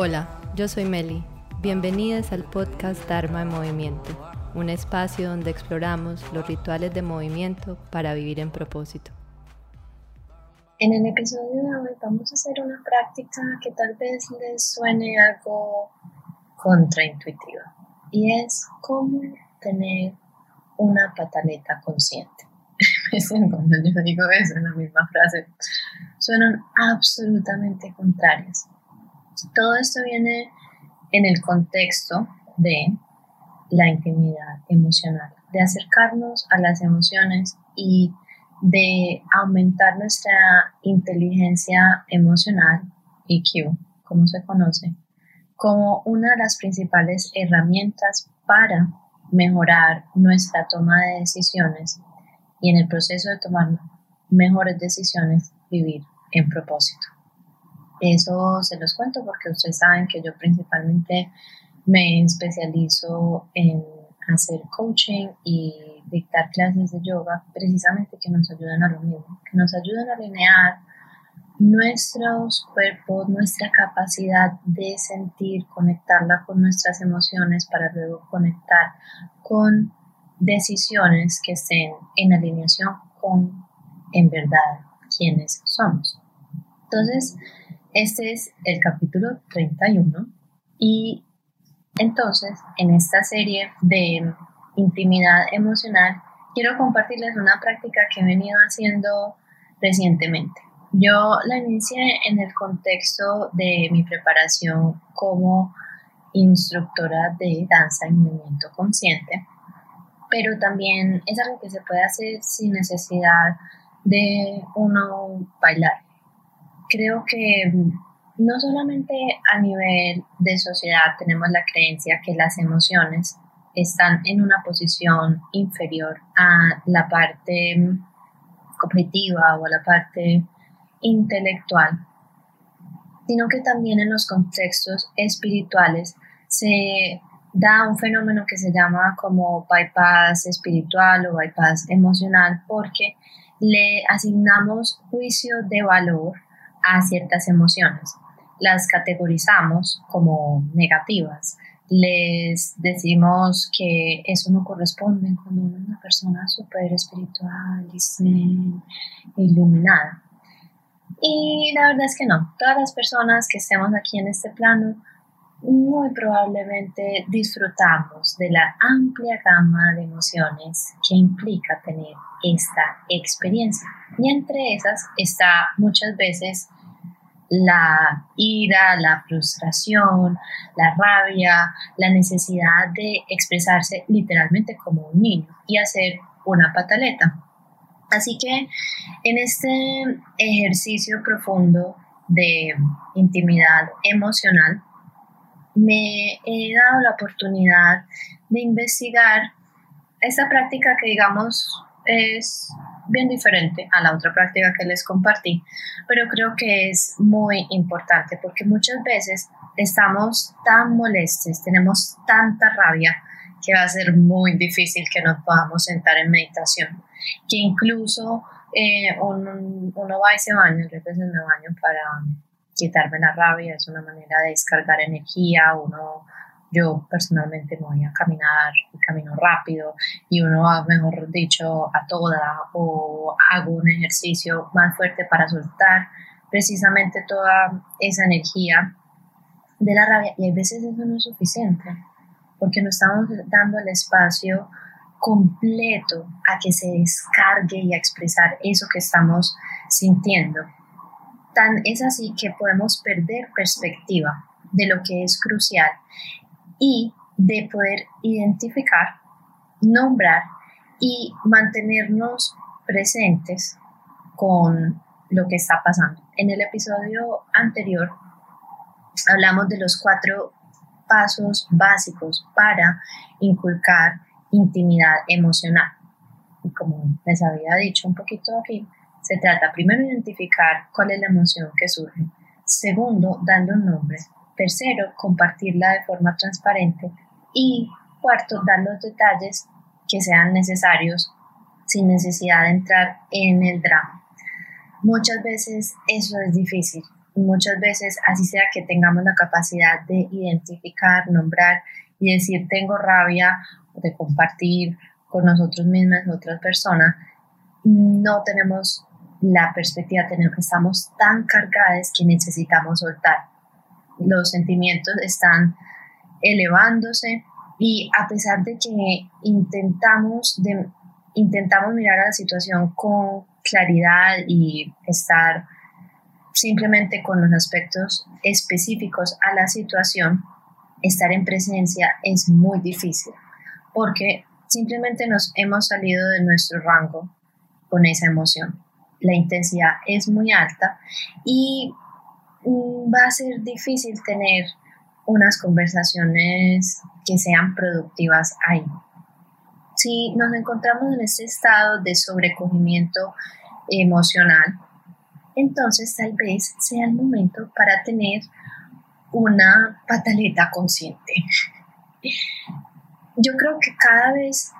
Hola, yo soy Meli. Bienvenidas al podcast Dharma en Movimiento, un espacio donde exploramos los rituales de movimiento para vivir en propósito. En el episodio de hoy vamos a hacer una práctica que tal vez les suene algo contraintuitiva y es cómo tener una pataleta consciente. Cuando yo digo eso en la misma frase, suenan absolutamente contrarias. Todo esto viene en el contexto de la intimidad emocional, de acercarnos a las emociones y de aumentar nuestra inteligencia emocional, EQ, como se conoce, como una de las principales herramientas para mejorar nuestra toma de decisiones y en el proceso de tomar mejores decisiones vivir en propósito. Eso se los cuento porque ustedes saben que yo principalmente me especializo en hacer coaching y dictar clases de yoga precisamente que nos ayuden a lo mismo, que nos ayuden a alinear nuestros cuerpos, nuestra capacidad de sentir, conectarla con nuestras emociones para luego conectar con decisiones que estén en alineación con en verdad quienes somos. Entonces, este es el capítulo 31 y entonces en esta serie de intimidad emocional quiero compartirles una práctica que he venido haciendo recientemente. Yo la inicié en el contexto de mi preparación como instructora de danza y movimiento consciente, pero también es algo que se puede hacer sin necesidad de uno bailar creo que no solamente a nivel de sociedad tenemos la creencia que las emociones están en una posición inferior a la parte cognitiva o a la parte intelectual, sino que también en los contextos espirituales se da un fenómeno que se llama como bypass espiritual o bypass emocional porque le asignamos juicio de valor a ciertas emociones. Las categorizamos como negativas. Les decimos que eso no corresponde cuando una persona súper espiritual y iluminada. Y la verdad es que no. Todas las personas que estemos aquí en este plano muy probablemente disfrutamos de la amplia gama de emociones que implica tener esta experiencia. Y entre esas está muchas veces la ira, la frustración, la rabia, la necesidad de expresarse literalmente como un niño y hacer una pataleta. Así que en este ejercicio profundo de intimidad emocional, me he dado la oportunidad de investigar esta práctica que digamos es bien diferente a la otra práctica que les compartí, pero creo que es muy importante porque muchas veces estamos tan molestos, tenemos tanta rabia que va a ser muy difícil que nos podamos sentar en meditación, que incluso eh, uno va y se baña, yo a veces me baño para quitarme la rabia, es una manera de descargar energía, uno yo personalmente me voy a caminar y camino rápido y uno va, mejor dicho, a toda o hago un ejercicio más fuerte para soltar precisamente toda esa energía de la rabia y a veces eso no es suficiente porque no estamos dando el espacio completo a que se descargue y a expresar eso que estamos sintiendo. Tan es así que podemos perder perspectiva de lo que es crucial y de poder identificar, nombrar y mantenernos presentes con lo que está pasando. En el episodio anterior hablamos de los cuatro pasos básicos para inculcar intimidad emocional. Y como les había dicho un poquito aquí, se trata primero de identificar cuál es la emoción que surge. Segundo, dando un nombre. Tercero, compartirla de forma transparente. Y cuarto, dar los detalles que sean necesarios sin necesidad de entrar en el drama. Muchas veces eso es difícil. muchas veces, así sea que tengamos la capacidad de identificar, nombrar y decir tengo rabia, de compartir con nosotros mismas, otras personas, no tenemos la perspectiva, tenemos, estamos tan cargadas que necesitamos soltar. Los sentimientos están elevándose y a pesar de que intentamos, de, intentamos mirar a la situación con claridad y estar simplemente con los aspectos específicos a la situación, estar en presencia es muy difícil porque simplemente nos hemos salido de nuestro rango con esa emoción. La intensidad es muy alta y va a ser difícil tener unas conversaciones que sean productivas ahí. Si nos encontramos en este estado de sobrecogimiento emocional, entonces tal vez sea el momento para tener una pataleta consciente. Yo creo que cada vez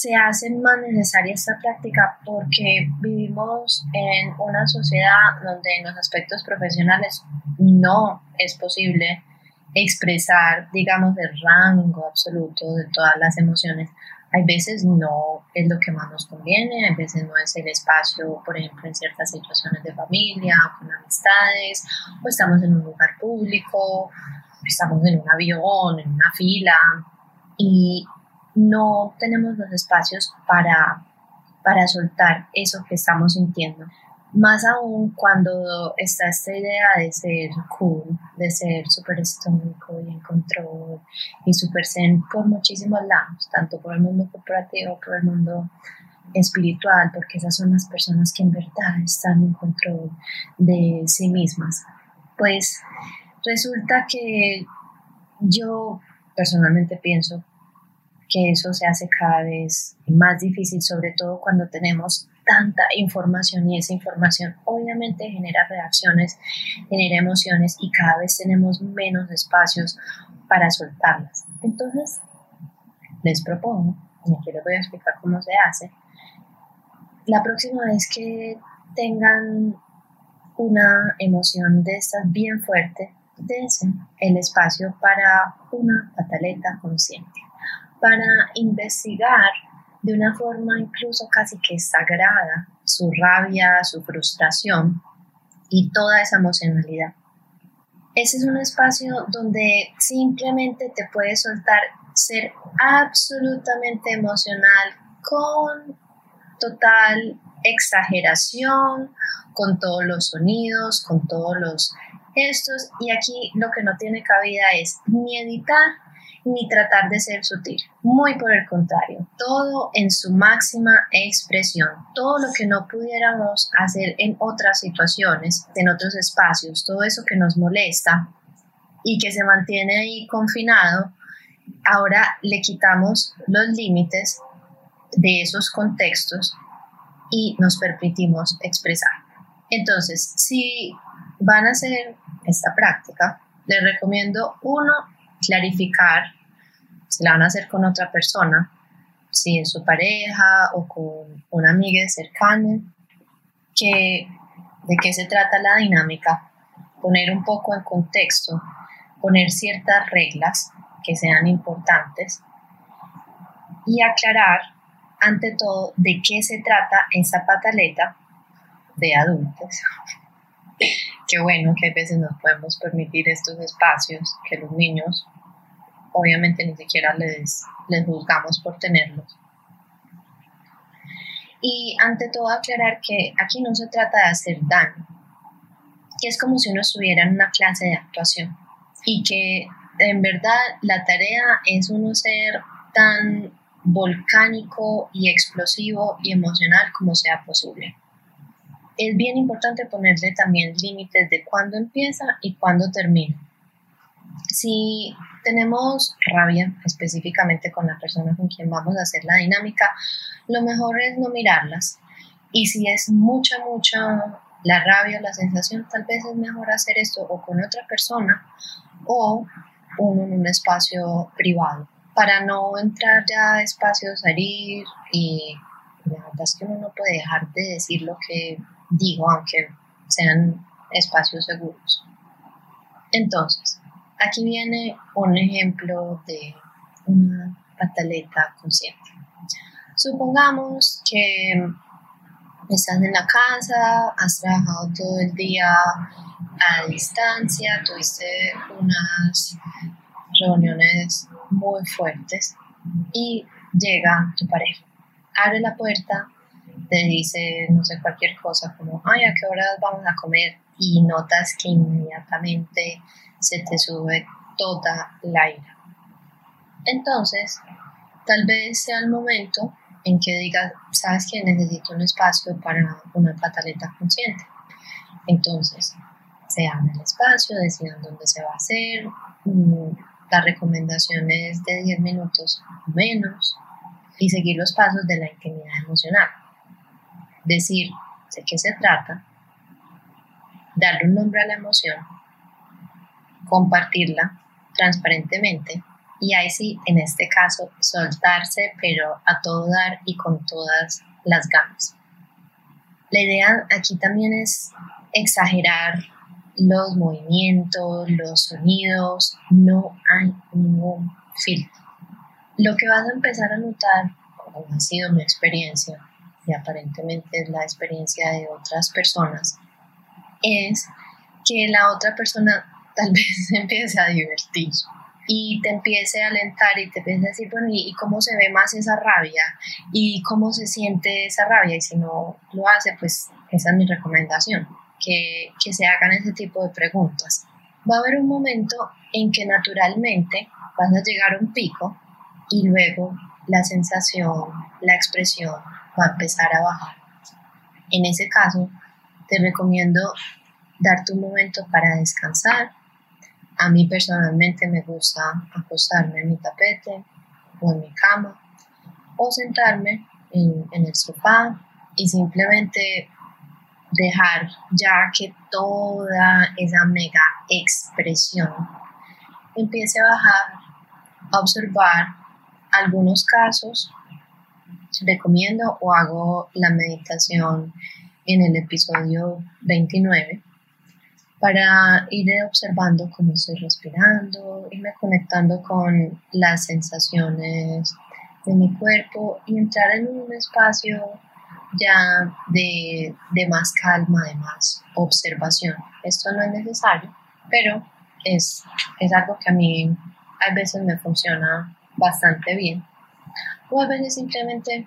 se hace más necesaria esta práctica porque vivimos en una sociedad donde en los aspectos profesionales no es posible expresar, digamos, el rango absoluto de todas las emociones. Hay veces no es lo que más nos conviene, hay veces no es el espacio, por ejemplo, en ciertas situaciones de familia o con amistades, o estamos en un lugar público, estamos en un avión, en una fila, y no tenemos los espacios para, para soltar eso que estamos sintiendo. Más aún cuando está esta idea de ser cool, de ser súper estónico y en control y súper zen por muchísimos lados, tanto por el mundo corporativo, por el mundo espiritual, porque esas son las personas que en verdad están en control de sí mismas. Pues resulta que yo personalmente pienso que eso se hace cada vez más difícil, sobre todo cuando tenemos tanta información y esa información obviamente genera reacciones, genera emociones y cada vez tenemos menos espacios para soltarlas. Entonces, les propongo, y aquí les voy a explicar cómo se hace, la próxima vez que tengan una emoción de estas bien fuerte, dense el espacio para una pataleta consciente para investigar de una forma incluso casi que sagrada su rabia, su frustración y toda esa emocionalidad. Ese es un espacio donde simplemente te puedes soltar, ser absolutamente emocional con total exageración, con todos los sonidos, con todos los gestos y aquí lo que no tiene cabida es ni editar ni tratar de ser sutil. Muy por el contrario, todo en su máxima expresión. Todo lo que no pudiéramos hacer en otras situaciones, en otros espacios, todo eso que nos molesta y que se mantiene ahí confinado, ahora le quitamos los límites de esos contextos y nos permitimos expresar. Entonces, si van a hacer esta práctica, les recomiendo uno clarificar si la van a hacer con otra persona, si es su pareja o con una amiga cercana, de qué se trata la dinámica, poner un poco en contexto, poner ciertas reglas que sean importantes y aclarar ante todo de qué se trata esa pataleta de adultos. Qué bueno que a veces nos podemos permitir estos espacios que los niños obviamente ni siquiera les, les juzgamos por tenerlos. Y ante todo aclarar que aquí no se trata de hacer daño, que es como si uno estuviera en una clase de actuación y que en verdad la tarea es uno ser tan volcánico y explosivo y emocional como sea posible. Es bien importante ponerle también límites de cuándo empieza y cuándo termina. Si tenemos rabia específicamente con la persona con quien vamos a hacer la dinámica, lo mejor es no mirarlas. Y si es mucha, mucha la rabia o la sensación, tal vez es mejor hacer esto o con otra persona o uno en un espacio privado para no entrar ya a espacios herir y la verdad es que uno no puede dejar de decir lo que digo, aunque sean espacios seguros. Entonces, aquí viene un ejemplo de una pataleta consciente. Supongamos que estás en la casa, has trabajado todo el día a distancia, tuviste unas reuniones muy fuertes y llega tu pareja. Abre la puerta, te dice, no sé, cualquier cosa como, ay, ¿a qué horas vamos a comer? Y notas que inmediatamente se te sube toda la ira. Entonces, tal vez sea el momento en que digas, sabes que necesito un espacio para una pataleta consciente. Entonces, se abre el espacio, decidan dónde se va a hacer, mm, la recomendación es de 10 minutos o menos y seguir los pasos de la intimidad emocional. Decir de qué se trata, darle un nombre a la emoción, compartirla transparentemente y ahí sí, en este caso, soltarse, pero a todo dar y con todas las ganas. La idea aquí también es exagerar los movimientos, los sonidos, no hay ningún filtro. Lo que vas a empezar a notar, como ha sido mi experiencia, y aparentemente es la experiencia de otras personas, es que la otra persona tal vez empiece a divertir y te empiece a alentar y te empiece a decir, bueno, ¿y, cómo se ve más esa rabia? ¿Y cómo se siente esa rabia? Y si no lo hace, pues esa es mi recomendación que, se hagan ese tipo de preguntas. Va a haber un momento en que naturalmente vas a llegar a un pico y luego la sensación, la expresión a empezar a bajar. En ese caso, te recomiendo darte un momento para descansar. A mí personalmente me gusta acostarme en mi tapete o en mi cama o sentarme en, en el sofá y simplemente dejar ya que toda esa mega expresión empiece a bajar, a observar algunos casos. Recomiendo o hago la meditación en el episodio 29 para ir observando cómo estoy respirando, irme conectando con las sensaciones de mi cuerpo y entrar en un espacio ya de, más calma, de más observación. Esto no es necesario, pero es, es algo que a mí a veces me funciona bastante bien. O a veces simplemente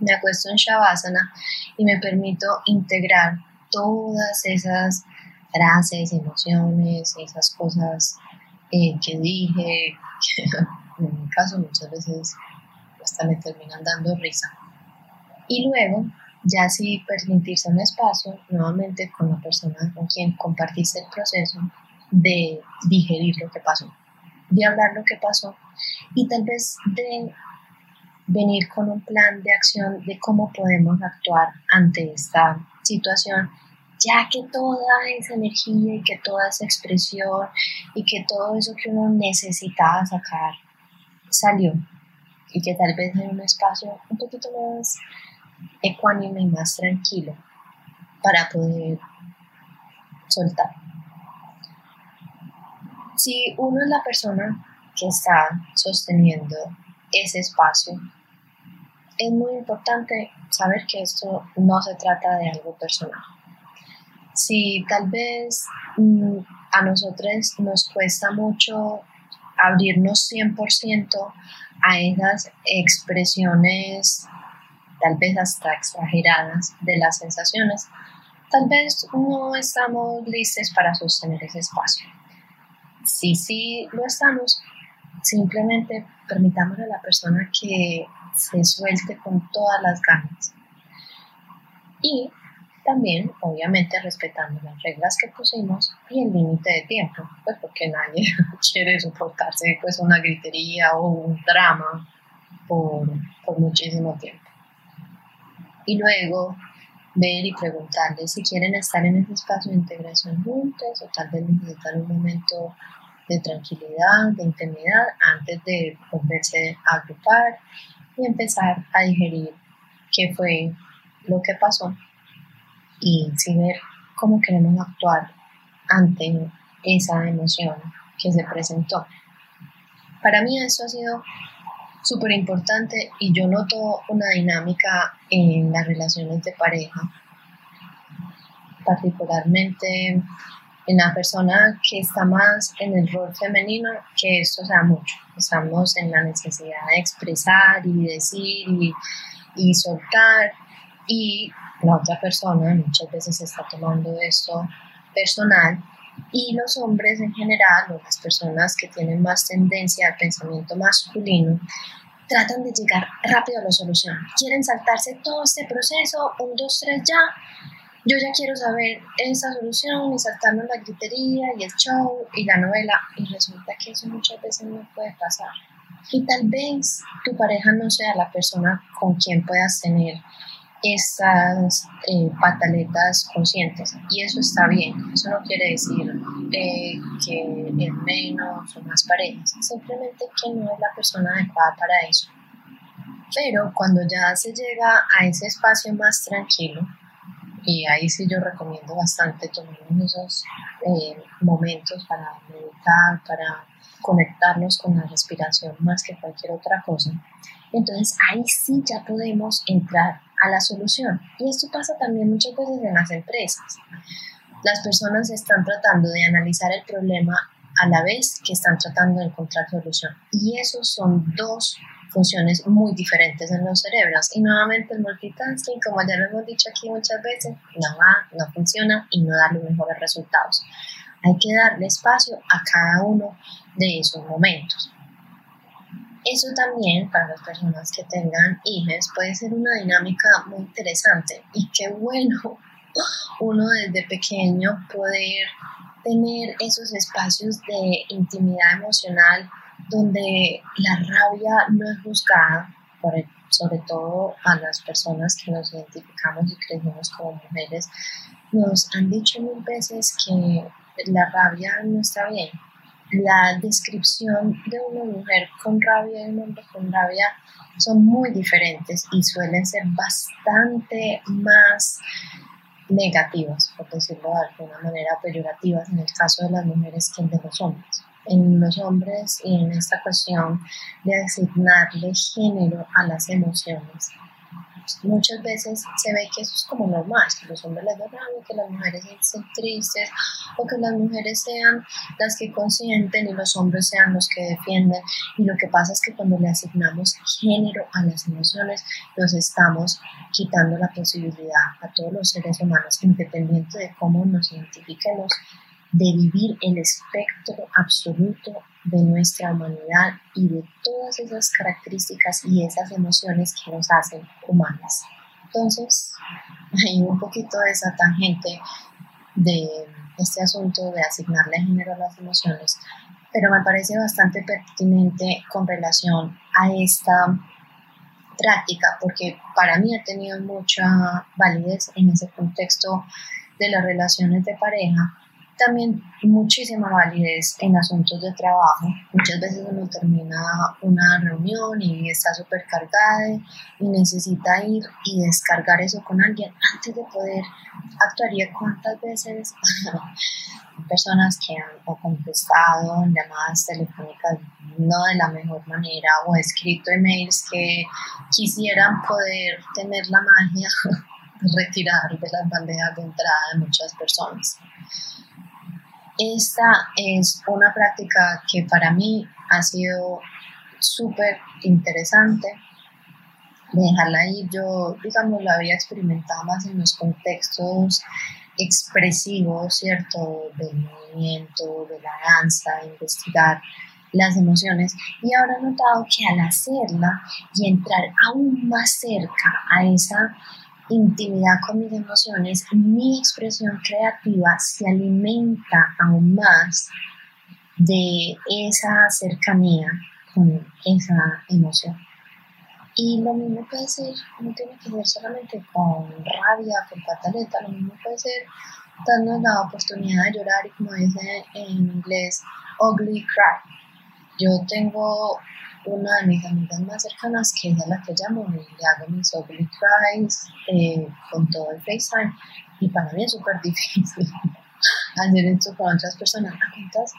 me acuesto en Shavasana y me permito integrar todas esas frases, emociones, esas cosas eh, que dije, que en mi caso muchas veces hasta me terminan dando risa. Y luego, ya si permitirse un espacio nuevamente con la persona con quien compartiste el proceso de digerir lo que pasó, de hablar lo que pasó y tal vez de venir con un plan de acción de cómo podemos actuar ante esta situación, ya que toda esa energía y que toda esa expresión y que todo eso que uno necesitaba sacar salió y que tal vez hay un espacio un poquito más ecuánime y más tranquilo para poder soltar. Si uno es la persona que está sosteniendo ese espacio, es muy importante saber que esto no se trata de algo personal. Si tal vez mm, a nosotros nos cuesta mucho abrirnos 100% a esas expresiones tal vez hasta exageradas de las sensaciones, tal vez no estamos listos para sostener ese espacio. Si sí lo estamos, simplemente permitamos a la persona que se suelte con todas las ganas. Y también, obviamente, respetando las reglas que pusimos y el límite de tiempo, pues porque nadie quiere soportarse pues una gritería o un drama por, muchísimo tiempo y luego ver y preguntarles si quieren estar en ese espacio de integración juntos o tal vez necesitar un momento de tranquilidad, de intimidad antes de volverse a agrupar y empezar a digerir qué fue lo que pasó y si ver cómo queremos actuar ante esa emoción que se presentó. Para mí eso ha sido súper importante y yo noto una dinámica en las relaciones de pareja, particularmente en la persona que está más en el rol femenino, que esto sea mucho. Estamos en la necesidad de expresar y decir y, y soltar y la otra persona muchas veces está tomando esto personal y los hombres en general o las personas que tienen más tendencia al pensamiento masculino tratan de llegar rápido a la solución. Quieren saltarse todo este proceso, un, dos, tres, ya. Yo ya quiero saber esa solución y saltarnos la gritería y el show y la novela. Y resulta que eso muchas veces no puede pasar. Y tal vez tu pareja no sea la persona con quien puedas tener esas eh, pataletas conscientes y eso está bien, eso no quiere decir eh, que es menos o más parejas, simplemente que no es la persona adecuada para eso. Pero cuando ya se llega a ese espacio más tranquilo, y ahí sí yo recomiendo bastante tomar esos eh, momentos para meditar, para conectarnos con la respiración más que cualquier otra cosa, entonces ahí sí ya podemos entrar a la solución. Y esto pasa también muchas veces en las empresas. Las personas están tratando de analizar el problema a la vez que están tratando de encontrar solución. Y esos son dos funciones muy diferentes en los cerebros. Y nuevamente el multitasking, como ya lo hemos dicho aquí muchas veces, no va, no funciona y no da los mejores resultados. Hay que darle espacio a cada uno de esos momentos. Eso también para las personas que tengan hijos puede ser una dinámica muy interesante y qué bueno uno desde pequeño poder tener esos espacios de intimidad emocional donde la rabia no es juzgada, por sobre todo a las personas que nos identificamos y crecemos como mujeres, nos han dicho mil veces que la rabia no está bien, la descripción de una mujer con rabia y un hombre con rabia son muy diferentes y suelen ser bastante más negativas, por decirlo de alguna manera, peyorativas en el caso de las mujeres que en de los hombres. En los hombres y en esta cuestión de asignarle género a las emociones muchas veces se ve que eso es como normal, que los hombres les rabia, que las mujeres estén tristes o que las mujeres sean las que consienten y los hombres sean los que defienden. Y lo que pasa es que cuando le asignamos género a las emociones, nos estamos quitando la posibilidad a todos los seres humanos, independiente de cómo nos identifiquemos, de vivir el espectro absoluto de nuestra humanidad y de todas esas características y esas emociones que nos hacen humanas. Entonces, hay un poquito de esa tangente de este asunto de asignarle género a las emociones, pero me parece bastante pertinente con relación a esta práctica, porque para mí ha tenido mucha validez en ese contexto de las relaciones de pareja, también muchísima validez en asuntos de trabajo. Muchas veces uno termina una reunión y está súper cargada y necesita ir y descargar eso con alguien antes de poder actuar. ¿Y cuántas veces personas que han contestado en llamadas telefónicas no de la mejor manera o escrito emails que quisieran poder tener la magia retirar de las bandejas de entrada de muchas personas? Esta es una práctica que para mí ha sido súper interesante. Dejarla ahí, yo, digamos, la había experimentado más en los contextos expresivos, ¿cierto? Del movimiento, de la danza, de investigar las emociones. Y ahora he notado que al hacerla y entrar aún más cerca a esa intimidad con mis emociones, mi expresión creativa se alimenta aún más de esa cercanía con esa emoción. Y lo mismo puede ser, no tiene que ser solamente con rabia, con pataleta, lo mismo puede ser dando la oportunidad de llorar y como dice en inglés, ugly cry. Yo tengo una de mis amigas más cercanas, que es a la que llamo y le hago mis ugly cries eh, con todo el FaceTime. Y para mí es súper difícil hacer esto con otras personas. ¿A cuántas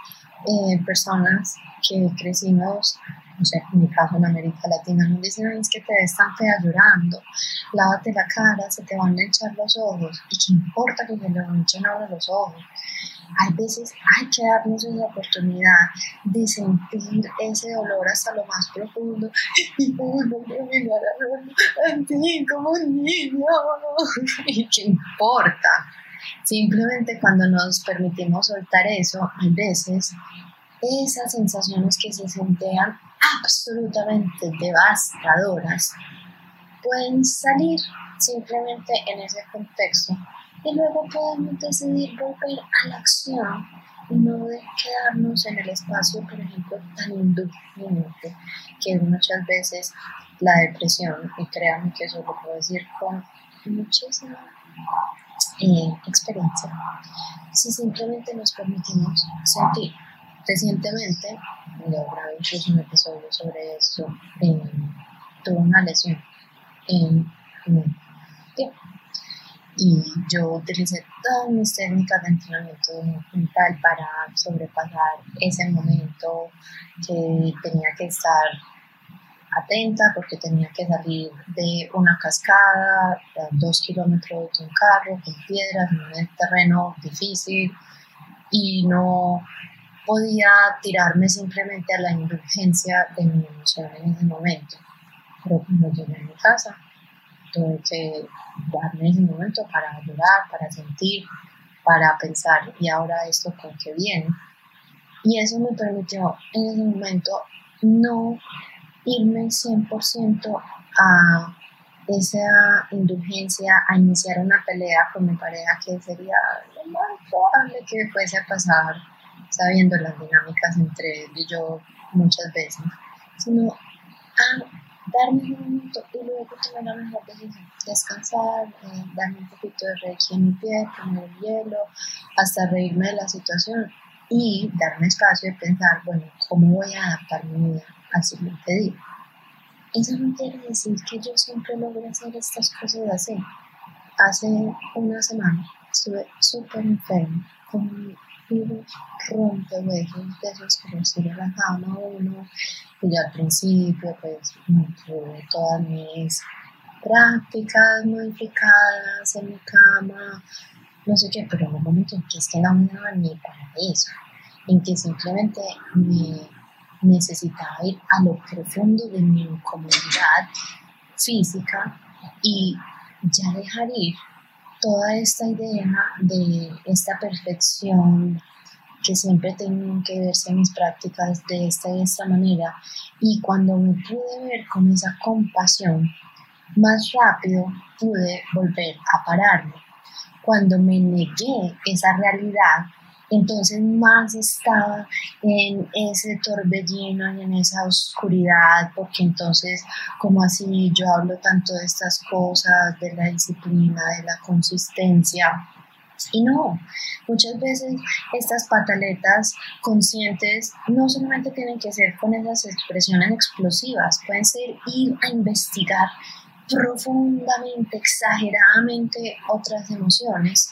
eh, personas que crecimos no sé, en mi caso en América Latina, nos dicen, es que te ves tan fea llorando, lávate la cara, se te van a echar los ojos, y qué importa que se le echen ahora los ojos. Hay veces hay que darnos esa oportunidad de sentir ese dolor hasta lo más profundo y volver a mirar a ti como un niño. ¿Y qué importa? Simplemente cuando nos permitimos soltar eso, hay veces esas sensaciones que se sentían absolutamente devastadoras pueden salir simplemente en ese contexto y luego podemos decidir volver a la acción y no de quedarnos en el espacio, por ejemplo, tan indulgente que muchas veces la depresión, y créanme que eso lo puedo decir con muchísima eh, experiencia, si simplemente nos permitimos sentir Recientemente, yo grabé incluso un episodio sobre eso, tuve una lesión en, mi y yo utilicé todas mis técnicas de entrenamiento mental para sobrepasar ese momento que tenía que estar atenta porque tenía que salir de una cascada a dos kilómetros de un carro con piedras en un terreno difícil y no podía tirarme simplemente a la indulgencia de mi emoción en ese momento. Pero cuando llegué a mi casa, que darme ese momento para llorar, para sentir, para pensar, ¿y ahora esto con qué viene? Y eso me permitió en ese momento no irme 100% a esa indulgencia, a iniciar una pelea con mi pareja que sería lo más probable que fuese a pasar sabiendo las dinámicas entre él y yo muchas veces, sino a darme un momento y luego tomar la mejor decisión, descansar, eh, darme un poquito de reiki en mi pie, poner el hielo, hasta reírme de la situación y darme espacio de pensar, bueno, ¿cómo voy a adaptar mi vida al siguiente día? Eso no quiere decir que yo siempre logre hacer estas cosas así. Hace una semana estuve súper enferma, con virus rompehuesos de esos que sirve la cama uno. Y yo al principio pues tuve todas mis prácticas modificadas en mi cama, no sé qué, pero en un momento en que es que no me daba ni para eso, en que simplemente me necesitaba ir a lo profundo de mi incomodidad física y ya dejar ir toda esta idea de esta perfección que siempre tengo que verse en mis prácticas de esta y de esta manera y cuando me pude ver con esa compasión, más rápido pude volver a pararme. Cuando me negué esa realidad, entonces más estaba en ese torbellino y en esa oscuridad, porque entonces, como así yo hablo tanto de estas cosas, de la disciplina, de la consistencia, y no, muchas veces estas pataletas conscientes no solamente tienen que ser con esas expresiones explosivas, pueden ser ir a investigar profundamente, exageradamente otras emociones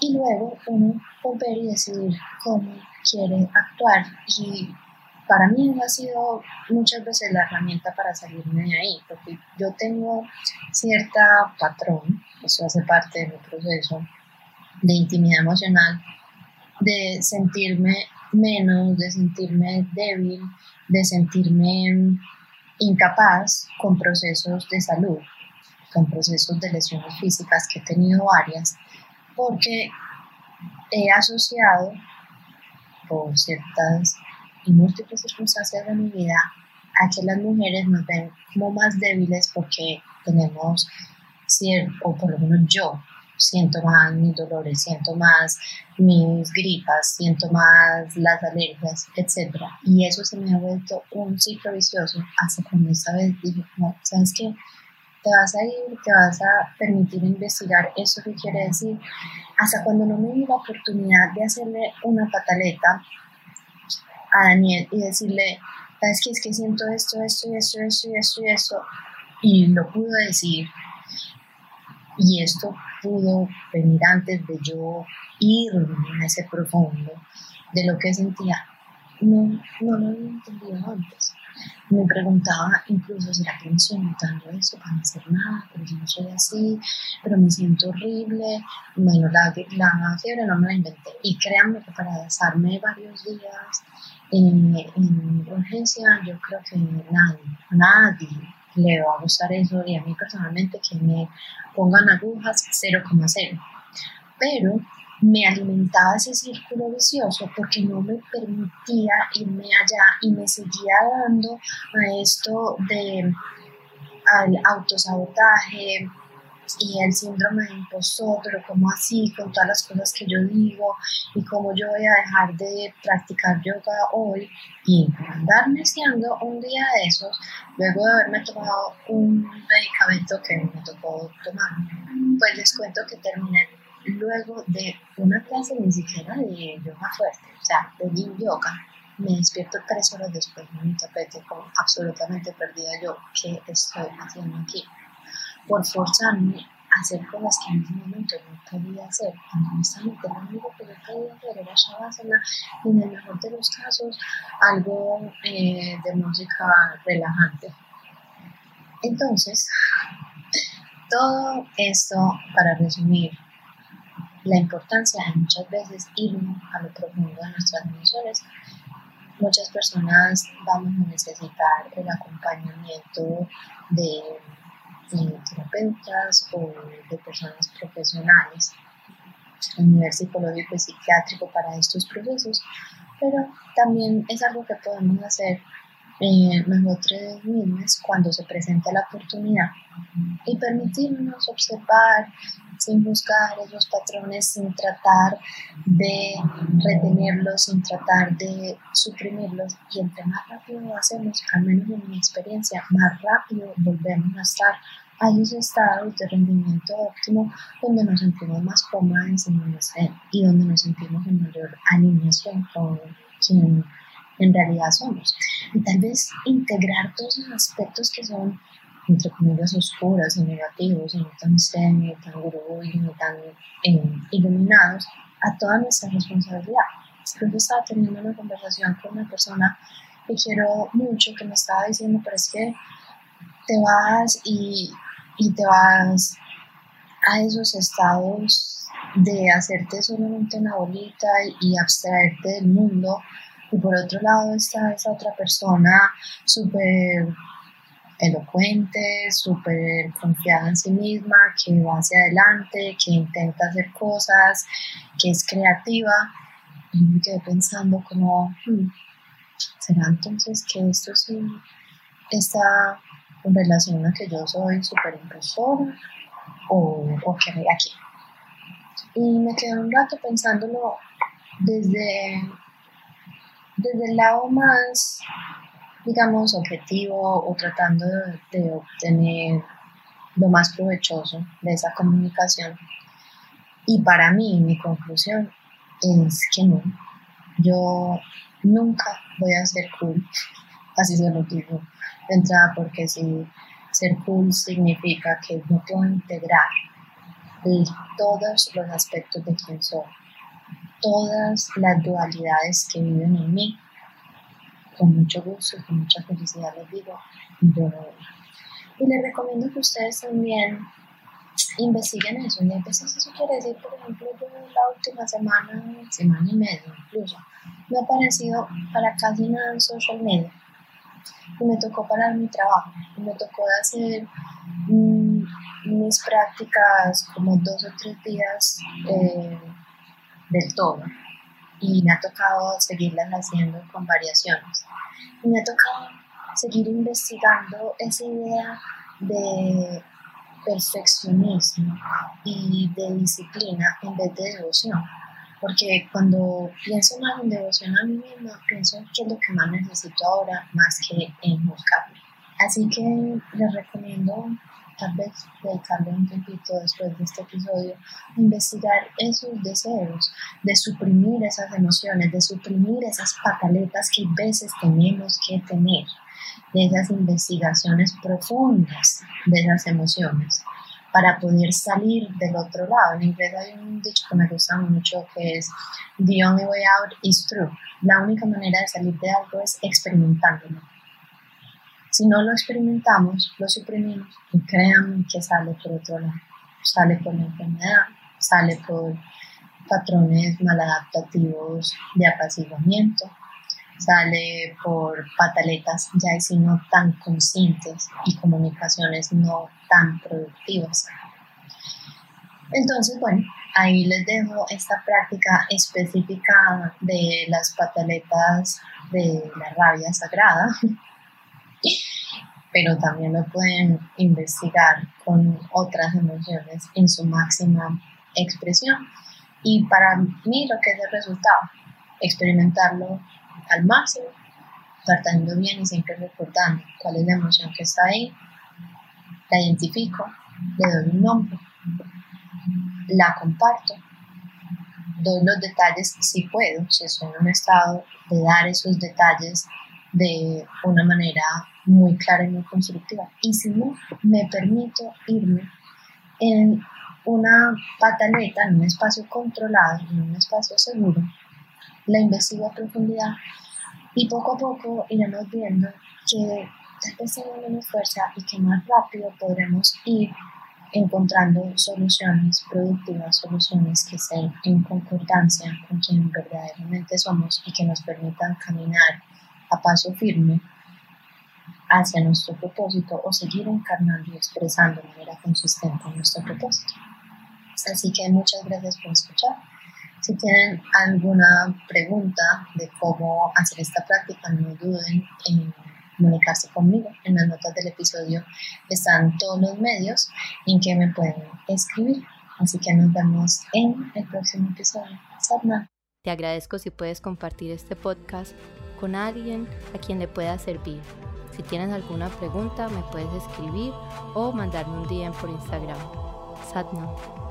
y luego uno volver y decidir cómo quiere actuar. Y para mí ha sido muchas veces la herramienta para salirme de ahí, porque yo tengo cierta patrón, eso hace parte de mi proceso de intimidad emocional, de sentirme menos, de sentirme débil, de sentirme incapaz con procesos de salud, con procesos de lesiones físicas que he tenido varias porque he asociado por ciertas y múltiples circunstancias de mi vida a que las mujeres nos ven como más débiles porque tenemos cierto, o por lo menos yo siento más mis dolores, siento más mis gripas, siento más las alergias, etc. Y eso se me ha vuelto un ciclo vicioso hasta cuando esta vez dije, no, ¿sabes qué? Te vas a ir, te vas a permitir investigar eso que quiere decir, hasta cuando no me di la oportunidad de hacerle una pataleta a Daniel y decirle, ¿sabes qué? Es que siento esto, esto, esto, esto, esto y esto. Y lo pudo decir. Y esto pudo venir antes de yo ir a ese profundo de lo que sentía. No, no lo había entendido antes. Me preguntaba incluso, ¿será que me estoy notando eso para no hacer nada? Pero yo no soy así, pero me siento horrible. Bueno, la, la fiebre no me la inventé. Y créanme que para pasarme varios días en, en urgencia, yo creo que nadie, nadie le va a gustar eso. Y a mí personalmente que me pongan agujas 0,0. Pero me alimentaba ese círculo vicioso porque no me permitía irme allá y me seguía dando a esto de al autosabotaje y el síndrome de impostor, pero como así, con todas las cosas que yo digo y cómo yo voy a dejar de practicar yoga hoy y andarme siendo un día de esos, luego de haberme tomado un medicamento que me tocó tomar, pues les cuento que terminé luego de una clase ni siquiera de yoga fuerte, o sea, de yin yoga, me despierto tres horas después de mi tapete como absolutamente perdida yo, ¿qué estoy haciendo aquí? Por forzarme a hacer cosas que en ese momento no podía hacer. Honestamente, lo único que yo podía hacer era Shavasana y en el mejor de los casos algo eh, de música relajante. Entonces, todo esto para resumir la importancia de muchas veces ir a lo profundo de nuestras emociones. Muchas personas vamos a necesitar el acompañamiento de, terapeutas o de personas profesionales a nivel psicológico y psiquiátrico para estos procesos, pero también es algo que podemos hacer eh, nosotros mismos cuando se presenta la oportunidad y permitirnos observar sin buscar esos patrones, sin tratar de retenerlos, sin tratar de suprimirlos. Y entre más rápido lo hacemos, al menos en mi experiencia, más rápido volvemos a estar a esos estados de rendimiento óptimo donde nos sentimos más cómodos en y donde nos sentimos en mayor alineación con quien en realidad somos. Y tal vez integrar todos esos aspectos que son entre comillas, oscuras y negativos, y no tan ni tan gurú, y no tan eh, iluminados, a toda nuestra responsabilidad. Creo estaba teniendo una conversación con una persona que quiero mucho, que me estaba diciendo, pero es que te vas y, y te vas a esos estados de hacerte solamente una bolita y abstraerte del mundo. Y por otro lado está esa otra persona súper elocuente, súper confiada en sí misma, que va hacia adelante, que intenta hacer cosas, que es creativa. Y me quedé pensando como, hmm, ¿será entonces que esto sí está en relación a que yo soy súper impresora o, o qué hay aquí? Y me quedé un rato pensándolo desde, desde el lado más digamos, objetivo o tratando de, obtener lo más provechoso de esa comunicación. Y para mí, mi conclusión es que no. Yo nunca voy a ser cool, así se lo digo de entrada, porque si ser cool significa que no puedo integrar todos los aspectos de quien soy, todas las dualidades que viven en mí, con mucho gusto y con mucha felicidad les digo, yo Y les recomiendo que ustedes también investiguen eso. Y a eso quiere decir, por ejemplo, yo la última semana, semana y media incluso, me ha aparecido para casi nada en social media. Y me tocó parar mi trabajo. Y me tocó hacer mm, mis prácticas como dos o tres días eh, del todo y me ha tocado seguirlas haciendo con variaciones. Y me ha tocado seguir investigando esa idea de perfeccionismo y de disciplina en vez de devoción. Porque cuando pienso más en devoción a mí misma, pienso que es lo que más necesito ahora, más que en buscarme. Así que les recomiendo tal vez dedicarle un tiempito después de este episodio a investigar esos deseos, de suprimir esas emociones, de suprimir esas pataletas que a veces tenemos que tener, de esas investigaciones profundas de esas emociones para poder salir del otro lado. En inglés hay un dicho que me gusta mucho que es The only way out is through. La única manera de salir de algo es experimentándolo. Si no lo experimentamos, lo suprimimos y créanme que sale por otro lado. Sale por la enfermedad, sale por patrones maladaptativos de apaciguamiento, sale por pataletas ya y si no tan conscientes y comunicaciones no tan productivas. Entonces, bueno, ahí les dejo esta práctica específica de las pataletas de la rabia sagrada, pero también lo pueden investigar con otras emociones en su máxima expresión. Y para mí lo que es el resultado, experimentarlo al máximo, tratando bien y siempre recordando cuál es la emoción que está ahí, la identifico, le doy un nombre, la comparto, doy los detalles si puedo, si estoy en un estado de dar esos detalles de una manera muy clara y muy constructiva. Y si no, me permito irme en una pataleta, en un espacio controlado, en un espacio seguro, la investigo a profundidad y poco a poco iremos viendo que tal vez menos fuerza y que más rápido podremos ir encontrando soluciones productivas, soluciones que estén en concordancia con quien verdaderamente somos y que nos permitan caminar a paso firme hacia nuestro propósito o seguir encarnando y expresando de manera consistente nuestro propósito. Así que muchas gracias por escuchar. Si tienen alguna pregunta de cómo hacer esta práctica, no duden en comunicarse conmigo. En las notas del episodio están todos los medios en que me pueden escribir. Así que nos vemos en el próximo episodio. Sadna. Te agradezco si puedes compartir este podcast con alguien a quien le pueda servir. Si tienes alguna pregunta, me puedes escribir o mandarme un DM por Instagram. Sadna.